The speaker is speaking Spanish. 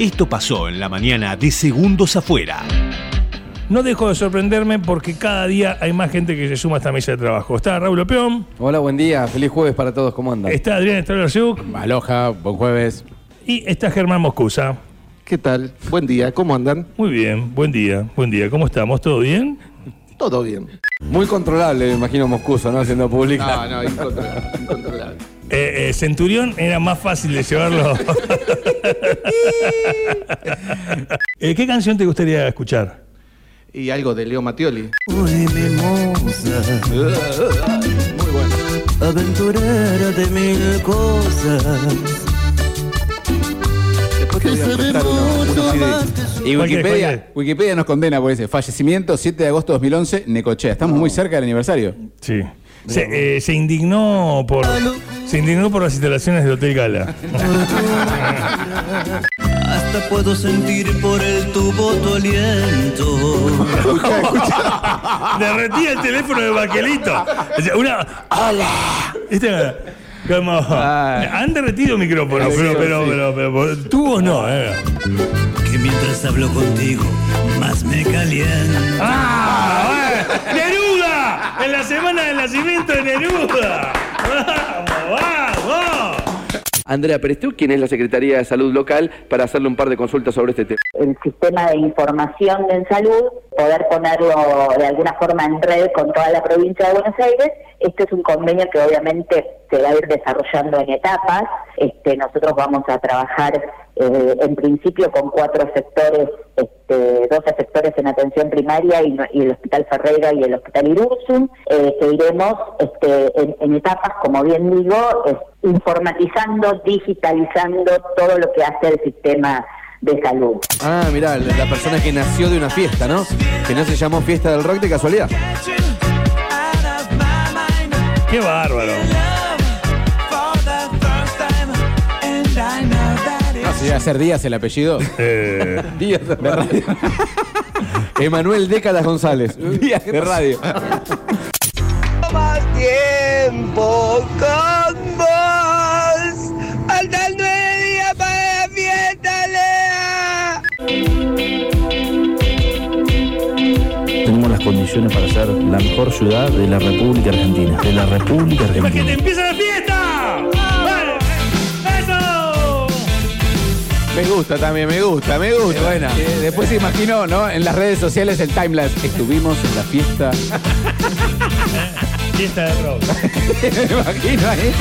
Esto pasó en la mañana de Segundos Afuera. No dejo de sorprenderme porque cada día hay más gente que se suma a esta mesa de trabajo. Está Raúl Opeón, Hola, buen día. Feliz jueves para todos. ¿Cómo andan? está Adrián Estrella Aloha, buen jueves. y está Germán Moscusa. ¿Qué tal? Buen día, ¿cómo andan? Muy bien, buen día, buen día. ¿Cómo estamos? ¿Todo bien? Todo bien. Muy controlable, me imagino Moscuso, ¿no? Haciendo pública. no, incontrolable. incontrolable. Eh, eh, Centurión era más fácil de llevarlo. Eh, ¿Qué canción te gustaría escuchar? Y algo de Leo Mattioli. Uy, mimosa, Muy bueno. aventurera de mil cosas. Después te voy a prestar unos. Y Wikipedia. Wikipedia nos condena por ese fallecimiento 7 de agosto de 2011, Necochea. Estamos muy cerca del aniversario. Sí. Se, eh, se indignó por se indignó por las instalaciones del Hotel Gala. Hasta puedo sentir por el tubo tu aliento. Derretía el teléfono de Baquelito. O sea, una. ¡Hola! Como, han derretido micrófonos, pero, sí, pero, sí. pero, pero, pero tubos no, eh. Que mientras hablo contigo, más me calienta. ¡Ah! bueno. ¡Neruda! En la semana del nacimiento de Neruda. ¡Vamos, vamos! Andrea Perestú, quien es la Secretaría de Salud Local, para hacerle un par de consultas sobre este tema. El sistema de información en salud, poder ponerlo de alguna forma en red con toda la provincia de Buenos Aires. Este es un convenio que obviamente se va a ir desarrollando en etapas. Este, nosotros vamos a trabajar eh, en principio con cuatro sectores, este, 12 sectores en atención primaria y, y el Hospital Ferreira y el Hospital Irursum, eh, que iremos este, en, en etapas, como bien digo, informatizando, digitalizando todo lo que hace el sistema de salud. Ah, mirá, la persona que nació de una fiesta, ¿no? Que no se llamó Fiesta del Rock de casualidad. ¡Qué bárbaro! No, si iba a ser Díaz el apellido. Eh, Díaz de radio. Emanuel Décadas González. Díaz de radio. más tiempo con condiciones para ser la mejor ciudad de la República Argentina. De la República ¡Es que te Argentina. empieza la fiesta! ¡Vale! ¡Eso! Me gusta también, me gusta, me gusta. buena. después se imaginó, ¿no? En las redes sociales el timelapse. Estuvimos en la fiesta. Fiesta de rock. me imagino ahí.